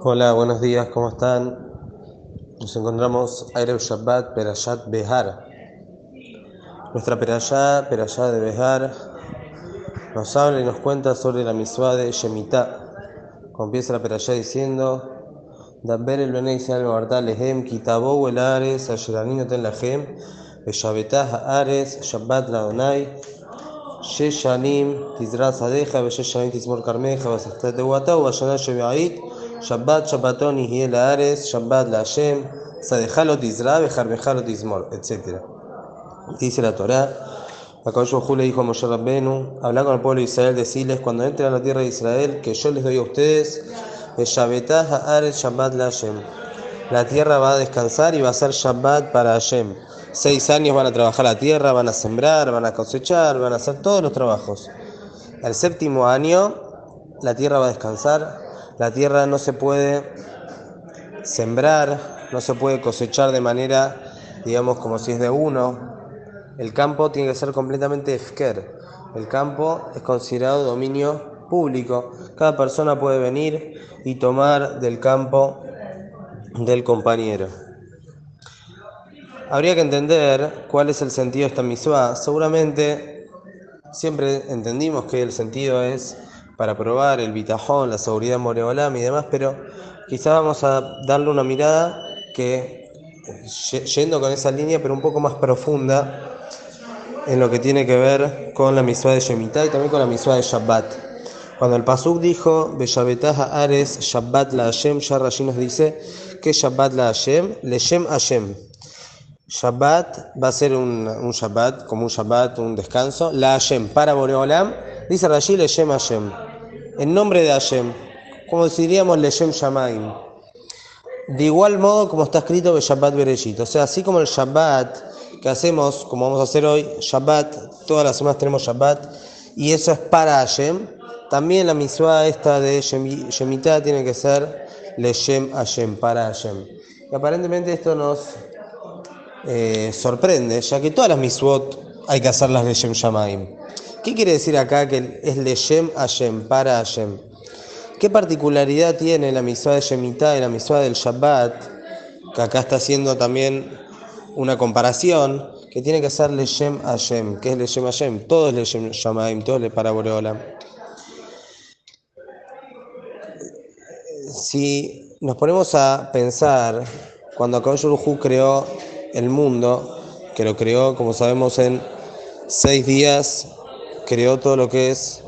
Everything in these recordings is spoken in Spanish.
Hola, buenos días, ¿cómo están? Nos encontramos Aire Shabbat Perashat Behar. Nuestra Perashá, Perashá de Behar, nos habla y nos cuenta sobre la misma de Shemitah. Empieza la Perashá diciendo: Daber el Benei Israel Bartal Lehem, Kitabou el Ares, Asheranino ten Lahem, Beshabetah Ares, Shabbat Laonai, Sheshanim, Tizraz Adeja, Besheshanim Tizmor Carmeja, Basastate Watau, Bashaná Shebeait. Shabbat, Shabbatón, Hiel Ares, Shabbat, La Hashem, Sadejalot Israel, Ismor, etc. Dice la Torá. Acá Hu le dijo a Moshe Rabbenu, habla con el pueblo de Israel, decirles, cuando entren a la tierra de Israel, que yo les doy a ustedes, Shabbat La tierra va a descansar y va a ser Shabbat para Hashem. Seis años van a trabajar la tierra, van a sembrar, van a cosechar, van a hacer todos los trabajos. El séptimo año, la tierra va a descansar la tierra no se puede sembrar, no se puede cosechar de manera, digamos, como si es de uno. El campo tiene que ser completamente efker. El campo es considerado dominio público. Cada persona puede venir y tomar del campo del compañero. Habría que entender cuál es el sentido de esta misua. Seguramente siempre entendimos que el sentido es para probar el bitajón, la seguridad moreolam y demás, pero quizás vamos a darle una mirada que, yendo con esa línea, pero un poco más profunda en lo que tiene que ver con la misua de Shemitah y también con la misua de Shabbat. Cuando el Pasuk dijo, Beshabetaha Ares Shabbat la Hashem, ya nos dice que Shabbat la Hashem, Leshem Hashem. Shabbat va a ser un, un, Shabbat, como un Shabbat, un descanso. La Hashem, para Boreolam, dice Rashi Leshem Hashem. En nombre de Hashem, como diríamos Leshem Shamaim. De igual modo como está escrito de Shabbat Bereshit. O sea, así como el Shabbat que hacemos, como vamos a hacer hoy, Shabbat, todas las semanas tenemos Shabbat, y eso es para Hashem. También la misua esta de Shemitah tiene que ser Leshem Hashem, para Hashem. Y aparentemente esto nos eh, sorprende, ya que todas las miswot hay que hacerlas Leshem Shamaim. ¿Qué quiere decir acá que es Leshem Hashem, para Hashem? ¿Qué particularidad tiene la misua de Shemitah y la misua del Shabbat? Que acá está haciendo también una comparación que tiene que ser Leshem Hashem. ¿Qué es Leshem Hashem? Todo es Leshem Shamaim, todo es para Boreola. Si nos ponemos a pensar, cuando Akadosh Hu creó el mundo, que lo creó, como sabemos, en seis días, creó todo lo que es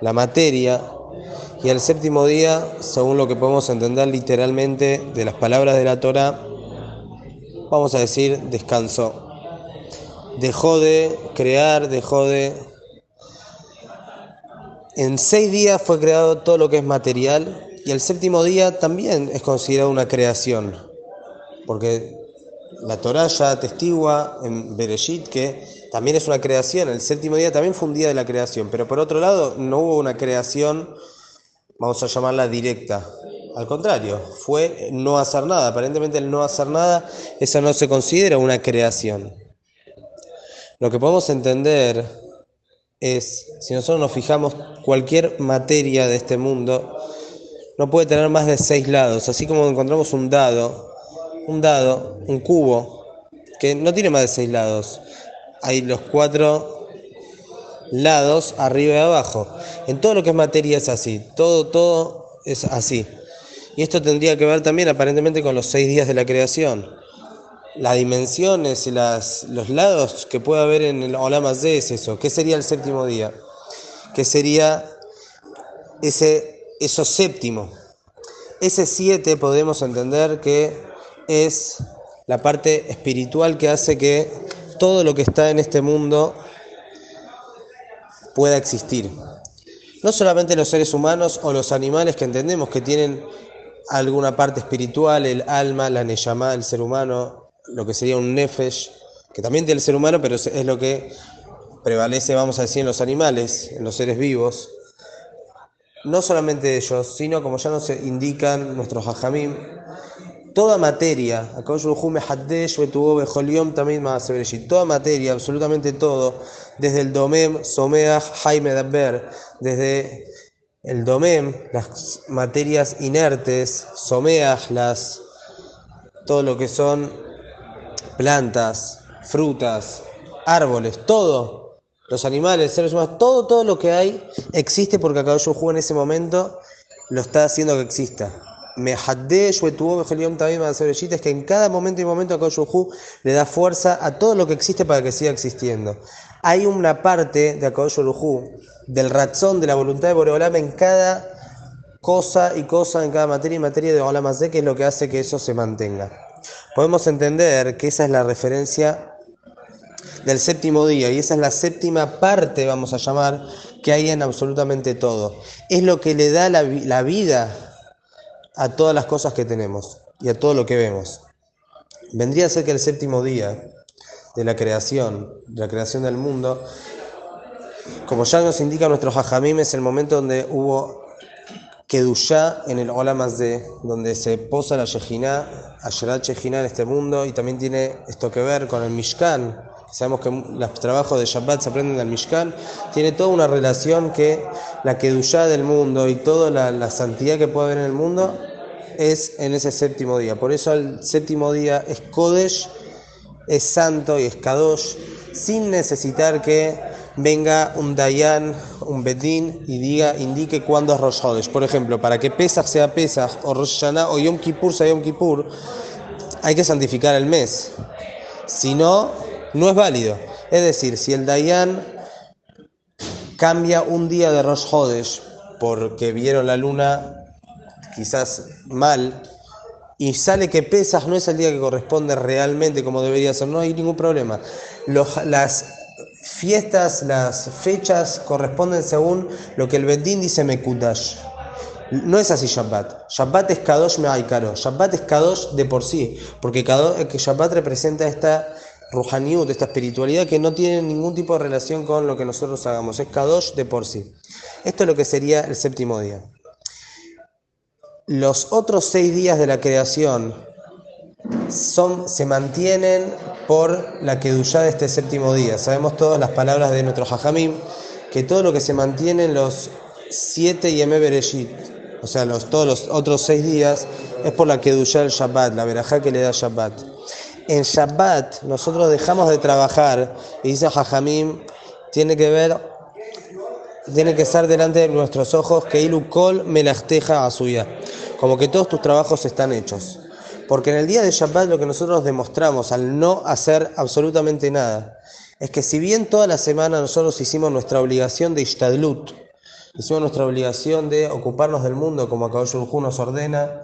la materia, y el séptimo día, según lo que podemos entender literalmente de las palabras de la Torah, vamos a decir, descansó. Dejó de crear, dejó de... En seis días fue creado todo lo que es material y el séptimo día también es considerado una creación, porque la Torah ya atestigua en Bereshit que también es una creación, el séptimo día también fue un día de la creación, pero por otro lado no hubo una creación, vamos a llamarla directa, al contrario, fue no hacer nada. Aparentemente el no hacer nada, esa no se considera una creación. Lo que podemos entender es, si nosotros nos fijamos, cualquier materia de este mundo no puede tener más de seis lados. Así como encontramos un dado, un dado, un cubo, que no tiene más de seis lados. Hay los cuatro lados arriba y abajo. En todo lo que es materia es así. Todo, todo es así. Y esto tendría que ver también aparentemente con los seis días de la creación. Las dimensiones y las, los lados que puede haber en el Olam es eso. ¿Qué sería el séptimo día? ¿Qué sería ese, eso séptimo? Ese siete podemos entender que es la parte espiritual que hace que todo lo que está en este mundo pueda existir. No solamente los seres humanos o los animales que entendemos que tienen alguna parte espiritual, el alma, la neyamá, el ser humano, lo que sería un nefesh, que también tiene el ser humano, pero es lo que prevalece, vamos a decir, en los animales, en los seres vivos. No solamente ellos, sino como ya nos indican nuestros hajamim, toda materia, toda materia, absolutamente todo, desde el domem, someach, jaime daber, desde el domem, las materias inertes, someas, las, todo lo que son plantas, frutas, árboles, todo, los animales, seres humanos, todo, todo lo que hay existe porque Akadosh Hu en ese momento lo está haciendo que exista. Me es que en cada momento y momento Akadosh le da fuerza a todo lo que existe para que siga existiendo. Hay una parte de Akadosh del razón, de la voluntad de Boreolam en cada cosa y cosa, en cada materia y materia de Olam que es lo que hace que eso se mantenga. Podemos entender que esa es la referencia del séptimo día y esa es la séptima parte, vamos a llamar, que hay en absolutamente todo. Es lo que le da la vida a todas las cosas que tenemos y a todo lo que vemos. Vendría a ser que el séptimo día de la creación, de la creación del mundo, como ya nos indica nuestro Jajamim, es el momento donde hubo Kedushá en el Olam de donde se posa la Shejina, Asherat Shejina en este mundo, y también tiene esto que ver con el Mishkan, Sabemos que los trabajos de Shabbat se aprenden del Mishkan. Tiene toda una relación que la Kedushá del mundo y toda la, santidad que puede haber en el mundo es en ese séptimo día. Por eso el séptimo día es Kodesh, es santo y es Kadosh, sin necesitar que venga un Dayan, un Bedín y diga, indique cuándo es Rosh Por ejemplo, para que Pesach sea Pesach o Rosh Hashanah o Yom Kippur sea Yom Kippur, hay que santificar el mes. Si no, no es válido. Es decir, si el Dayan cambia un día de Rosh Hodesh porque vieron la luna quizás mal y sale que pesas no es el día que corresponde realmente como debería ser, no hay ningún problema. las fiestas, las fechas corresponden según lo que el Bedín dice Mekudash. No es así Shabbat. Shabbat es Kadosh Me'aikaro. Shabbat es Kadosh de por sí, porque Shabbat representa esta de esta espiritualidad que no tiene ningún tipo de relación con lo que nosotros hagamos, es Kadosh de por sí. Esto es lo que sería el séptimo día. Los otros seis días de la creación son, se mantienen por la Kedushá de este séptimo día. Sabemos todas las palabras de nuestro Jajamim, que todo lo que se mantiene en los siete Yeme Bereshit, o sea, los, todos los otros seis días, es por la Kedushá del Shabbat, la verajá que le da Shabbat en Shabbat nosotros dejamos de trabajar, y dice Jajamim, tiene que ver, tiene que estar delante de nuestros ojos que Ilu Kol a suya, como que todos tus trabajos están hechos. Porque en el día de Shabbat lo que nosotros demostramos al no hacer absolutamente nada, es que si bien toda la semana nosotros hicimos nuestra obligación de Ishtadlut, hicimos nuestra obligación de ocuparnos del mundo como Akadosh nos ordena,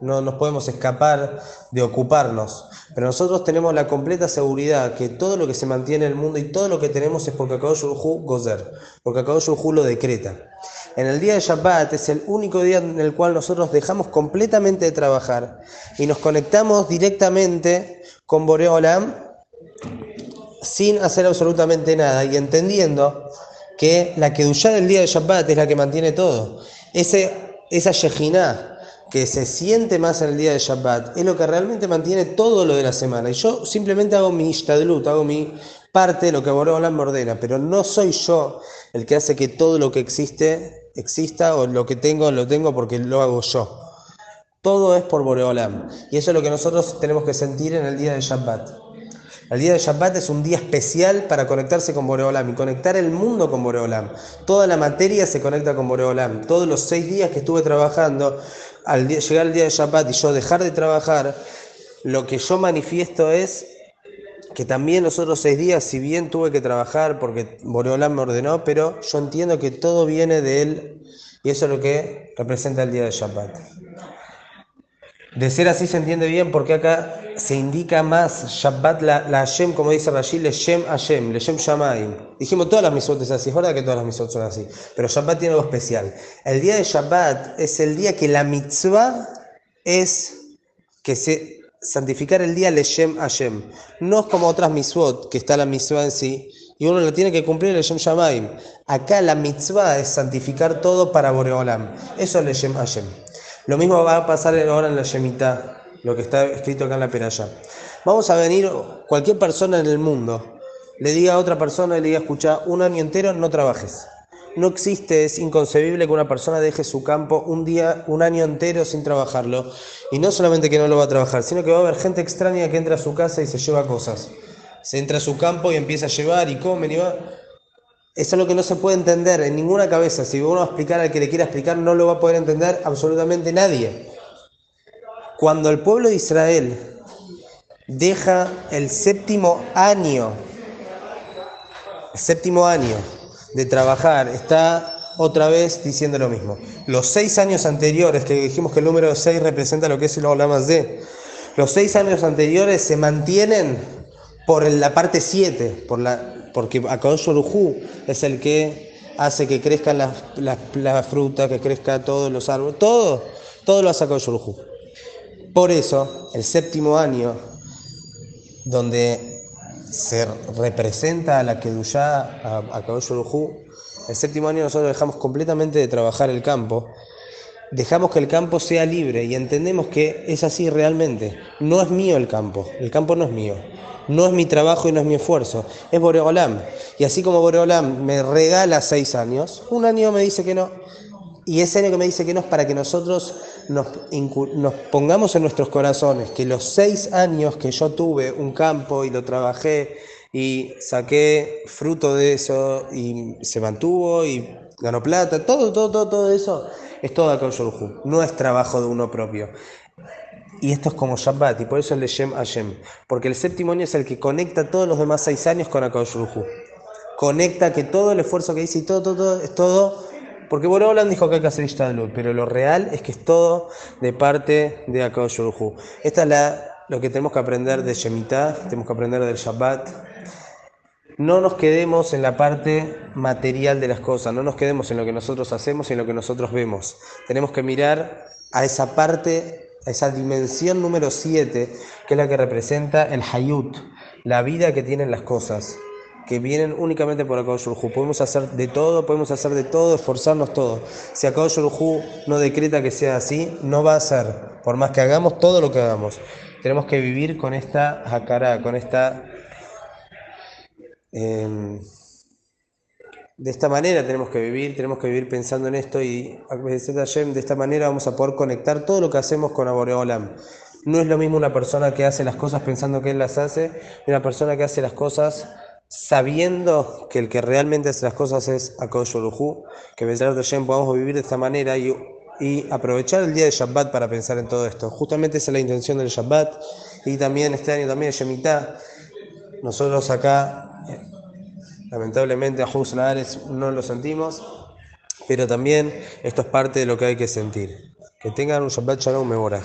no nos podemos escapar de ocuparnos. Pero nosotros tenemos la completa seguridad que todo lo que se mantiene en el mundo y todo lo que tenemos es porque Akadosh gozer, porque lo decreta. En el día de Shabbat es el único día en el cual nosotros dejamos completamente de trabajar y nos conectamos directamente con Boreolam sin hacer absolutamente nada y entendiendo que la Kedushá del día de Shabbat es la que mantiene todo. Ese esa Shejina que se siente más en el día de Shabbat es lo que realmente mantiene todo lo de la semana. Y yo simplemente hago mi Ishtadlut, hago mi parte de lo que Boreolam me ordena, pero no soy yo el que hace que todo lo que existe exista o lo que tengo lo tengo porque lo hago yo. Todo es por Boreolam. Y eso es lo que nosotros tenemos que sentir en el día de Shabbat. El día de Shabbat es un día especial para conectarse con Boreolam y conectar el mundo con Boreolam. Toda la materia se conecta con Boreolam. Todos los seis días que estuve trabajando, al llegar el día de Shabbat y yo dejar de trabajar, lo que yo manifiesto es que también los otros seis días, si bien tuve que trabajar porque Boreolam me ordenó, pero yo entiendo que todo viene de él y eso es lo que representa el día de Shabbat. De ser así se entiende bien porque acá se indica más Shabbat la, la Hashem, como dice Rashid, le Shem Hashem, le Shem Shamaim. Dijimos todas las misot es así, es verdad que todas las misot son así, pero Shabbat tiene algo especial. El día de Shabbat es el día que la mitzvah es que se santificar el día le Shem Hashem. No es como otras mitzvot, que está la mitzvah en sí, y uno lo tiene que cumplir el Shem Shamaim. Acá la mitzvah es santificar todo para Boreolam. Eso es le Shem Hashem. Lo mismo va a pasar ahora en la Shemitah, lo que está escrito acá en la Peraya. Vamos a venir, cualquier persona en el mundo, le diga a otra persona, le diga, escucha, un año entero no trabajes. No existe, es inconcebible que una persona deje su campo un día, un año entero sin trabajarlo. Y no solamente que no lo va a trabajar, sino que va a haber gente extraña que entra a su casa y se lleva cosas. Se entra a su campo y empieza a llevar y comen y va. Es algo que no se puede entender en ninguna cabeza. Si uno va a explicar al que le quiera explicar, no lo va a poder entender absolutamente nadie. Cuando el pueblo de Israel deja el séptimo año, el séptimo año de trabajar, está otra vez diciendo lo mismo. Los seis años anteriores, que dijimos que el número 6 representa lo que es el más de, los seis años anteriores se mantienen por la parte 7, por la, porque Akadosh es el que hace que crezcan las, frutas, que crezca todos los árboles, todo, todo lo hace Akadosh Por eso, el séptimo año, donde se representa a la Kedushá, a, a Kadosh el séptimo año nosotros dejamos completamente de trabajar el campo, dejamos que el campo sea libre y entendemos que es así realmente. No es mío el campo, el campo no es mío, no es mi trabajo y no es mi esfuerzo, es Boreolam. Y así como Boreolam me regala seis años, un año me dice que no, y ese año que me dice que no es para que nosotros nos, pongamos en nuestros corazones que los seis años que yo tuve un campo y lo trabajé y saqué fruto de eso y se mantuvo y ganó plata, todo, todo, todo, todo eso es todo Akon no es trabajo de uno propio. Y esto es como Shabbat, y por eso es Leshem Hashem, porque el séptimo año es el que conecta todos los demás seis años con Akon Conecta que todo el esfuerzo que hice y todo, todo, todo, es todo porque Borobolan dijo que hay que hacer Ishtadlut, pero lo real es que es todo de parte de Akadosh Esta es la, lo que tenemos que aprender de Shemitah, tenemos que aprender del Shabbat. No nos quedemos en la parte material de las cosas, no nos quedemos en lo que nosotros hacemos y en lo que nosotros vemos. Tenemos que mirar a esa parte, esa dimensión número 7, que es la que representa el Hayut, la vida que tienen las cosas que vienen únicamente por Akadosh Podemos hacer de todo, podemos hacer de todo, esforzarnos todo. Si Akadosh no decreta que sea así, no va a ser, por más que hagamos todo lo que hagamos. Tenemos que vivir con esta jacará, con esta... Em, de esta manera tenemos que vivir, tenemos que vivir pensando en esto y de esta manera vamos a poder conectar todo lo que hacemos con Aboreolam. No es lo mismo una persona que hace las cosas pensando que él las hace una persona que hace las cosas sabiendo que el que realmente hace las cosas es Akadosh que de Hashem podamos vivir de esta manera y, y, aprovechar el día de Shabbat para pensar en todo esto. Justamente esa es la intención del Shabbat y también este año también Shemitah. Nosotros acá, lamentablemente, a Jus no lo sentimos, pero también esto es parte de lo que hay que sentir. Que tengan un Shabbat Shalom Mevorah.